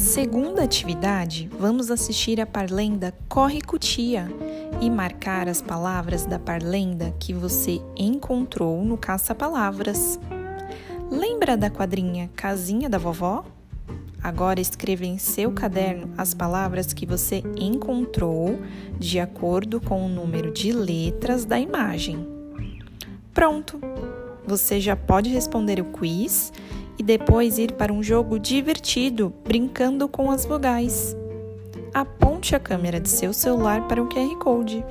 segunda atividade, vamos assistir a parlenda Corre Cutia e marcar as palavras da parlenda que você encontrou no caça-palavras. Lembra da quadrinha Casinha da Vovó? Agora escreva em seu caderno as palavras que você encontrou de acordo com o número de letras da imagem. Pronto! Você já pode responder o quiz e depois ir para um jogo divertido brincando com as vogais. Aponte a câmera de seu celular para o QR Code.